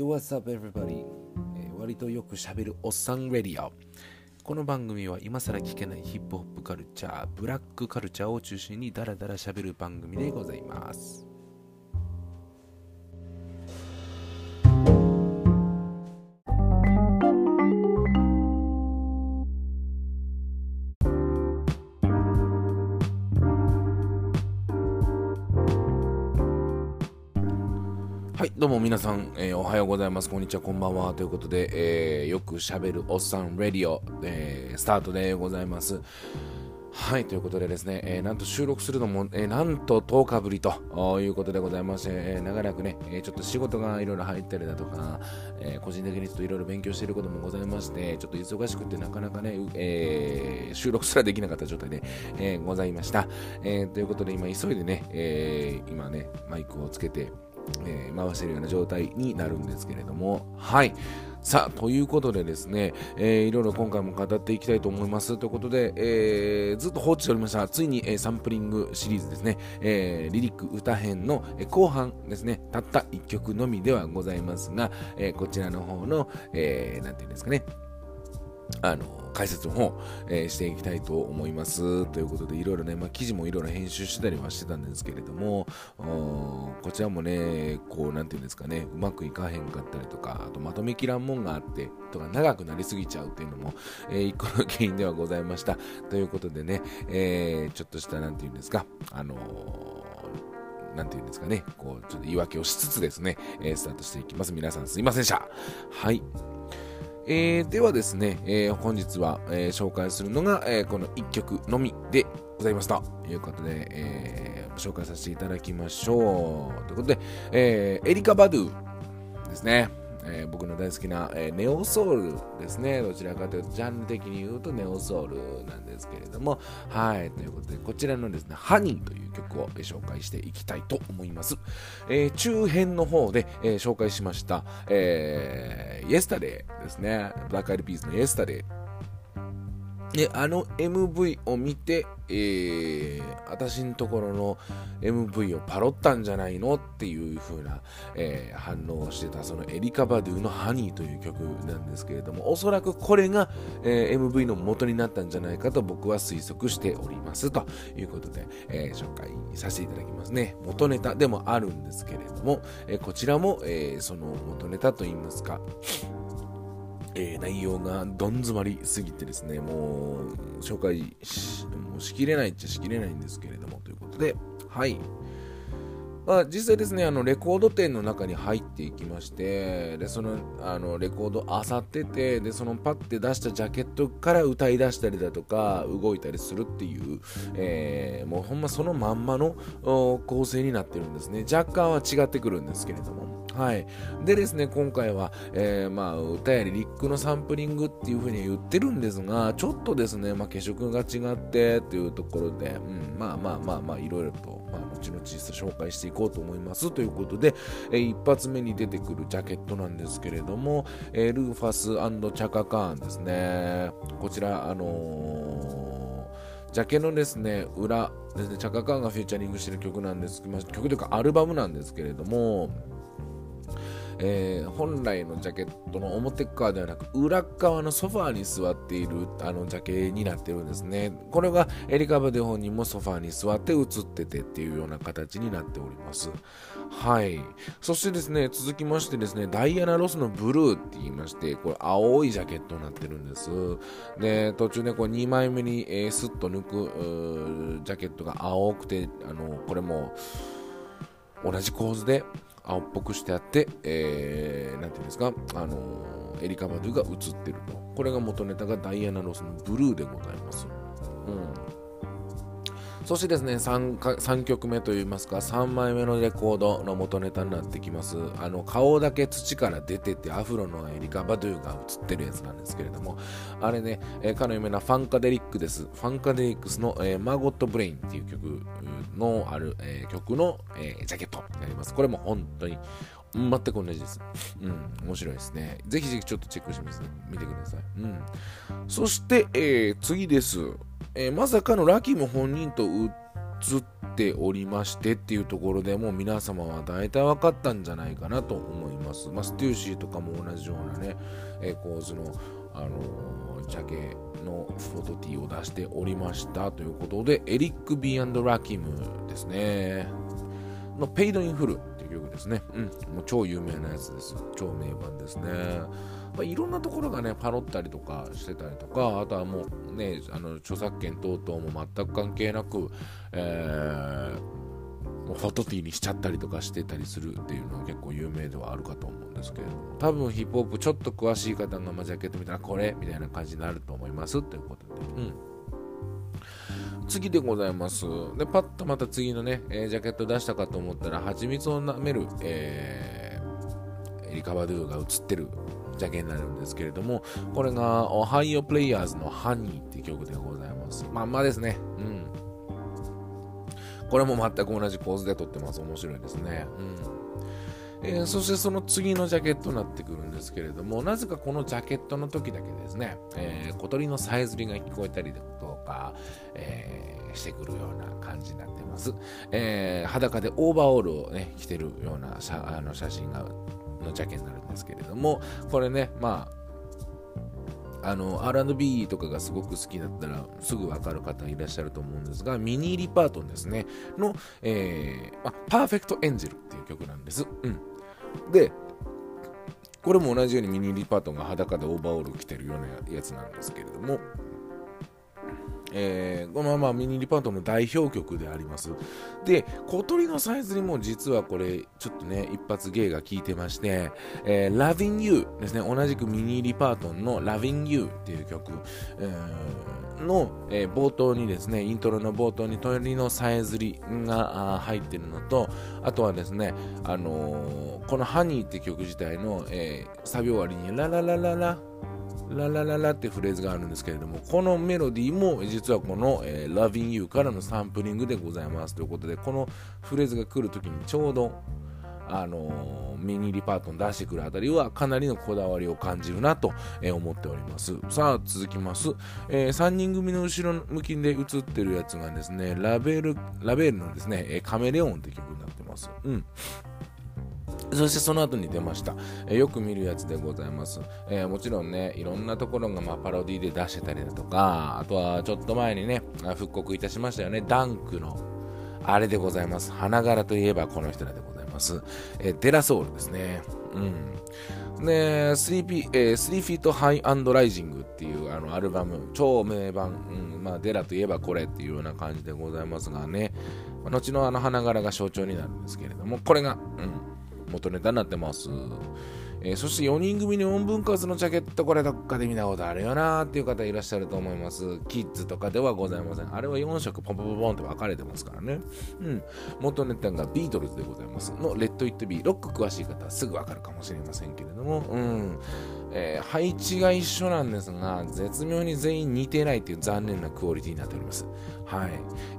Yo, what's up, everybody? えー割とよくしゃべるおっさんレディオ。この番組は今更聞けないヒップホップカルチャー、ブラックカルチャーを中心にダラダラしゃべる番組でございます。どうも皆さん、えーおはようございます。こんにちは、こんばんは。ということで、えーよく喋るおっさんレディオ、えースタートでございます。はい、ということでですね、えーなんと収録するのも、えーなんと10日ぶりということでございまして、えー長らくね、えちょっと仕事がいろいろ入ったりだとか、え個人的にちょっといろいろ勉強していることもございまして、ちょっと忙しくてなかなかね、え収録すらできなかった状態で、えございました。えということで、今急いでね、え今ね、マイクをつけて、えー回してるような状態になるんですけれども、はい。さあ、ということでですね、えーいろいろ今回も語っていきたいと思います。ということで、えーずっと放置しておりました、ついに、えーサンプリングシリーズですね、えーリリック歌編の、えー後半ですね、たった1曲のみではございますが、えーこちらの方の、えーなんていうんですかね、あの解説の方、えーしていきたいと思います。ということで、いろいろね、まあ、記事もいろいろ編集してたりはしてたんですけれども、こちらもね、こう、なんていうんですかね、うまくいかへんかったりとか、あとまとめきらんもんがあって、とか、長くなりすぎちゃうっていうのも、えー一個の原因ではございました。ということでね、えーちょっとした、なんていうんですか、あのーなんていうんですかね、こう、ちょっと言い訳をしつつですね、えースタートしていきます。皆さんすいませんでした。はい。えーではですね、えー本日は、えー紹介するのが、えーこの1曲のみでございましたということで、えー紹介させていただきましょう。ということで、えーエリカ・バドゥですね。えー僕の大好きな、えーネオソウルですね。どちらかというと、ジャンル的に言うとネオソウルなんですけれども、はい。ということで、こちらのですね、ハニーという曲を、紹介していきたいと思います。えー中編の方で、え紹介しました、えー、イエスタデーですね。ブラックアイルピースのイエスタデー。で、あの MV を見て、えー、私のところの MV をパロったんじゃないのっていう風な、えー反応をしてた、そのエリカ・バドゥのハニーという曲なんですけれども、おそらくこれが、えー MV の元になったんじゃないかと僕は推測しております。ということで、えー紹介させていただきますね。元ネタでもあるんですけれども、えーこちらも、えーその元ネタといいますか、えー内容がどん詰まりすぎてですね、もう紹介しもうしきれないっちゃしきれないんですけれども、ということで、はい。まあ、実際ですね、あのレコード店の中に入っていきまして、でそのあのレコードあさっててで、そのパッて出したジャケットから歌い出したりだとか、動いたりするっていう、えーもうほんまそのまんまの構成になってるんですね。若干は違ってくるんですけれども。はい。でですね、今回は、えーまあ、歌やリリックのサンプリングっていう風に言ってるんですが、ちょっとですね、まあ、化色が違ってっていうところで、うん、まあまあまあまあ、いろいろと、まあ、後々紹介していこうと思いますということで、えー一発目に出てくるジャケットなんですけれども、えールーファスチャカカーンですね。こちら、あのージャケのですね、裏ですね、チャカ・カーンがフューチャリングしてる曲なんです、まあ曲というかアルバムなんですけれども、えー本来のジャケットの表側ではなく裏側のソファーに座っているあのジャケになってるんですね。これがエリカ・バドゥ本人もソファーに座って映っててっていうような形になっております。はい。そしてですね続きましてですねダイアナ・ロスのブルーって言いましてこれ青いジャケットになってるんです。で途中ねこう2枚目に、えースッと抜くジャケットが青くてあのこれも同じ構図で青っぽくしてあって、えー、なんていうんですか、あのーエリカ・バドゥが映ってると。これが元ネタがダイアナ・ロスのブルーでございます。うん。そしてですね3、3曲目といいますか、3枚目のレコードの元ネタになってきます。あの、顔だけ土から出てて、アフロのエリカ・バドゥが映ってるやつなんですけれども、あれね、えー、かの有名なファンカデリックです。ファンカデリックスの、えー Maggot Brain っていう曲のある、えー曲の、えージャケットになります。これも本当に全く同じです。うん、面白いですね。ぜひぜひちょっとチェックしてみてみてください。うん。そして、えー次です。えーまさかのラキム本人と映っておりましてっていうところでもう皆様は大体分かったんじゃないかなと思います。まあ、ステューシーとかも同じようなね、えー、構図の、あのー、ジャケの photo tee を出しておりましたということで、エリック・ B・ラキムですね。の Paid in Full っていう曲ですね。うん。もう超有名なやつです。超名盤ですね。まあ、いろんなところがね、パロったりとかしてたりとか、あとはもうね、あの著作権等々も全く関係なく、えー、 photo tee にしちゃったりとかしてたりするっていうのは結構有名ではあるかと思うんですけれども、多分ヒップホップちょっと詳しい方が、まあ、ジャケット見たらこれみたいな感じになると思いますということで。うん次でございます。で、パッとまた次のね、えー、ジャケット出したかと思ったら、蜂蜜を舐める、えー、エリカバドゥが映ってるジャケになるんですけれども、これが、オハイオプレイヤーズのハニーって曲でございます。まんまですね。うん。これも全く同じ構図で撮ってます。面白いですね。うん。えー、そしてその次のジャケットになってくるんですけれども、なぜかこのジャケットの時だけですね、えー、小鳥のさえずりが聞こえたりだとか、えー、してくるような感じになってます。え、裸でオーバーオールをね、着てるようなあの写真がのジャケになるんですけれども、これね、まあ、あの R&B とかがすごく好きだったらすぐ分かる方いらっしゃると思うんですが、ミニー・リパートンですね、の、えー、パーフェクト・エンジェルっていう曲なんです。うん。で、これも同じようにミニ・リパートンが裸でオーバーオール着てるようなやつなんですけれども、えー、このままミニリパートの代表曲であります。で、小鳥のサイズにも実はこれ、ちょっとね、一発芸が効いてまして、えー、Loving You ですね、同じくミニリパートンの Loving You っていう曲、えー、の、えー、冒頭にですね、イントロの冒頭に鳥のさえずりが入ってるのと、あとはですね、あのー、この Honey って曲自体の、えー、サビ終わりにラララララララララってフレーズがあるんですけれども、このメロディーも実はこの、えー、Loving You からのサンプリングでございますということで、このフレーズが来るときにちょうど、あの、ミニリパートン出してくるあたりはかなりのこだわりを感じるなと、えー、思っております。さあ、続きます。えー、3人組の後ろ向きで映ってるやつがですね、ラベル、ラベルのですね、カメレオンって曲になってます。うん。そしてその後に出ました、え、よく見るやつでございます、えー、もちろんねいろんなところがまパロディで出してたりだとかあとはちょっと前にね復刻いたしましたよね。ダンクのあれでございます。花柄といえばこの人らでございます、えー、デラソウルですね。うん。で、3, P えー、3 Feet High and Rising っていうあのアルバム、超名盤、うん、まあ、デラといえばこれっていうような感じでございますがね、後のあの花柄が象徴になるんですけれども、これが、うん、元ネタになってます。えー、そして4人組の4分割のジャケット、これどっかで見たことあるよなーっていう方いらっしゃると思います。キッズとかではございません。あれは4色ポンポンポンポンって分かれてますからね。うん。元ネタがビートルズでございますの、レッド・イット・ビー。ロック詳しい方はすぐ分かるかもしれませんけれども、うん。えー、配置が一緒なんですが、絶妙に全員似てないっていう残念なクオリティになっております。はい。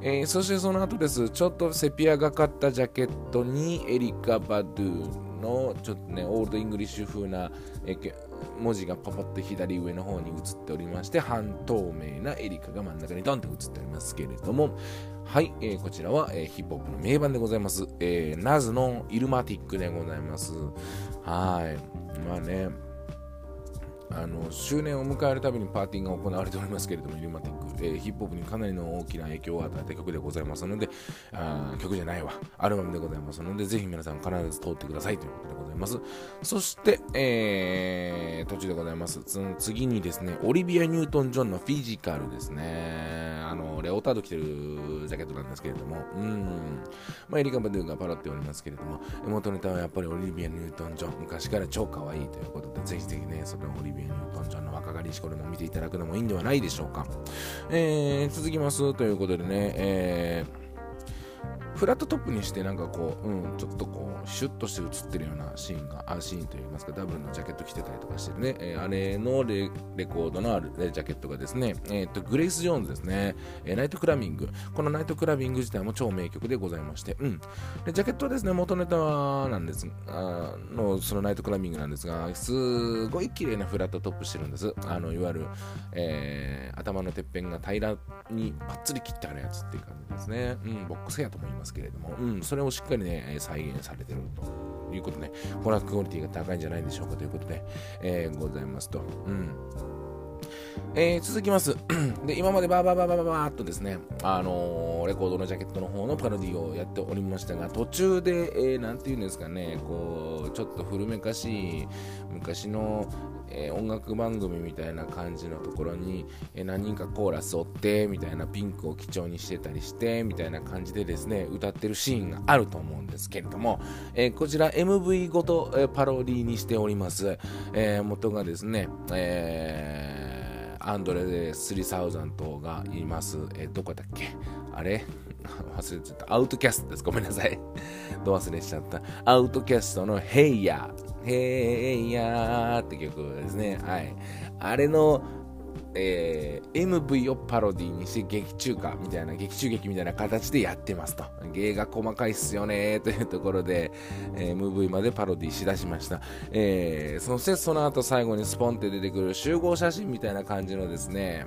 えー、そしてその後です。ちょっとセピアがかったジャケットにエリカ・バドゥーンのちょっとね Old English 風な文字がパパッと左上の方に映っておりまして半透明なエリカが真ん中にドンと映っておりますけれどもはい、えー、こちらは、えー、ヒップホップの名盤でございます、えー、ナズの Illmatic でございます。はい。まあねあの周年を迎えるたびにパーティーが行われておりますけれども、 Illmatic、えー、ヒップホップにかなりの大きな影響を与えた曲でございますので、あ曲じゃないわ、アルバムでございますので、ぜひ皆さん必ず通ってくださいということでございます。そして、えー、途中でございます。その次にですね、オリビア・ニュートン・ジョンのフィジカルですね。レオタード着てるジャケットなんですけれども、うん。まあ、エリカ・バドゥがパロっておりますけれども、元ネタはやっぱりオリビア・ニュートン・ジョン、昔から超可愛いということで、ぜひぜひね、そのオリビア・ニュートン・ジョンの若かりし頃も見ていただくのもいいんではないでしょうか。えー、続きますということでね、えーフラットトップにしてなんかこう、うん、ちょっとこうシュッとして映ってるようなシーンがあシーンといいますかダブルのジャケット着てたりとかしてるね、えー、あれのレコードのあるジャケットがですね、えーと、グレイス・ジョーンズですね、えー、 Nightclubbing。この Nightclubbing 自体も超名曲でございまして、うん、でジャケットはですね元ネタなんですあのその Nightclubbing なんですがすごい綺麗なフラットトップしてるんです。あのいわゆる、えー、頭のてっぺんが平らにパッツリ切ってあるやつっていう感じですね、うん、ボックスやと思いますけれども、うん、それをしっかりね再現されてるということで、これはクオリティが高いんじゃないでしょうかということで、えー、ございますと。うんえー、続きます。で、今までバーバーバーバーバーっとですね、あのー、レコードのジャケットの方のパロディをやっておりましたが、途中で、えー、なんていうんですかね、こう、ちょっと古めかしい、昔の、えー、音楽番組みたいな感じのところに、えー、何人かコーラスをってみたいなピンクを基調にしてたりしてみたいな感じでですね歌ってるシーンがあると思うんですけれども、えー、こちら MV ごと、えパロディにしております、え元がですね、えアンドレス・3000がいます、えどこだっけ？あれ？忘れちゃった。アウトキャストです。ごめんなさい。ど忘れしちゃった。アウトキャストのヘイヤー Hey Ya。Hey Ya って曲ですね。はい。あれの、えー、MV をパロディにして劇中歌みたいな劇中劇みたいな形でやってますと芸が細かいっすよねというところで、えー、MV までパロディしだしました、えー、そしてその後最後にスポンって出てくる集合写真みたいな感じのですね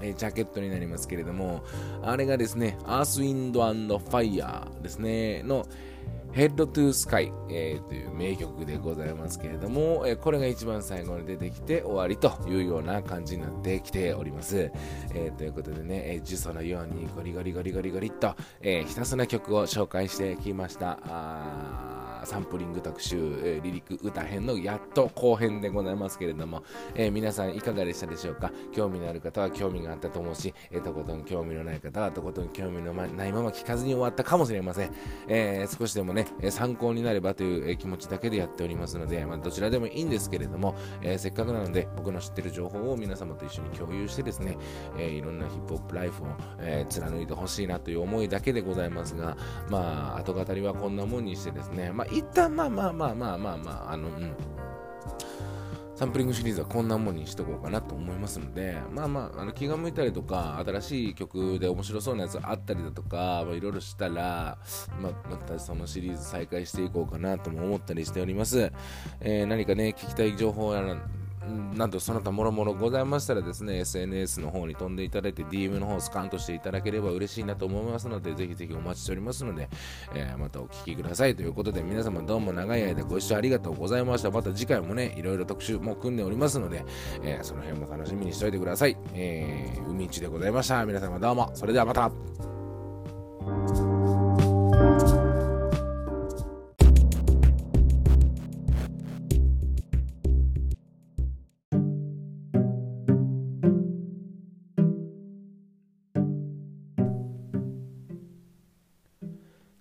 えジャケットになりますけれども、あれがですね、アースウィンドファイヤーですね、の、ヘッドトゥースカイ、えー、という名曲でございますけれども、えー、これが一番最後に出てきて終わりというような感じになってきております。えー、ということでね、えー、呪詛のようにゴリゴリゴリゴリゴリっと、えひたすら曲を紹介してきました。サンプリング特集、えー、リリック歌編のやっと後編でございますけれども、えー、皆さんいかがでしたでしょうか？興味のある方は興味があったと思うし、えー、とことん興味のない方はとことん興味のないまま聞かずに終わったかもしれません、えー、少しでもね参考になればという気持ちだけでやっておりますので、まあ、どちらでもいいんですけれども、えー、せっかくなので僕の知ってる情報を皆様と一緒に共有してですね、えー、いろんなヒップホップライフを、えー、貫いてほしいなという思いだけでございますがまあ後語りはこんなもんにしてですねまあ一旦まあまあまあまあまあまあ、あの、うん。サンプリングシリーズはこんなもんにしとこうかなと思いますので、まあまあ、あの気が向いたりとか、新しい曲で面白そうなやつあったりだとか、いろいろしたら、まあ、またそのシリーズ再開していこうかなとも思ったりしております。えー、何かね、聞きたい情報や、なんとその他もろもろございましたらですね、SNS の方に飛んでいただいて DM の方をスカンとしていただければ嬉しいなと思いますので、ぜひぜひお待ちしておりますので、えー、またお聴きくださいということで、皆様どうも長い間ご視聴ありがとうございました。また次回もね、いろいろ特集も組んでおりますので、えー、その辺も楽しみにしておいてください。えー、海一でございました。皆様どうも。それではまた。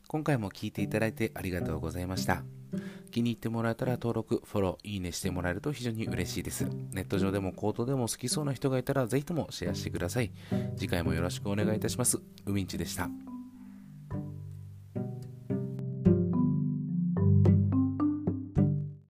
今回も聴いていただいてありがとうございました。気に入ってもらえたら登録、フォロー、いいねしてもらえると非常に嬉しいです。ネット上でもコートでも好きそうな人がいたらぜひともシェアしてください。次回もよろしくお願いいたします。ウミンチでした。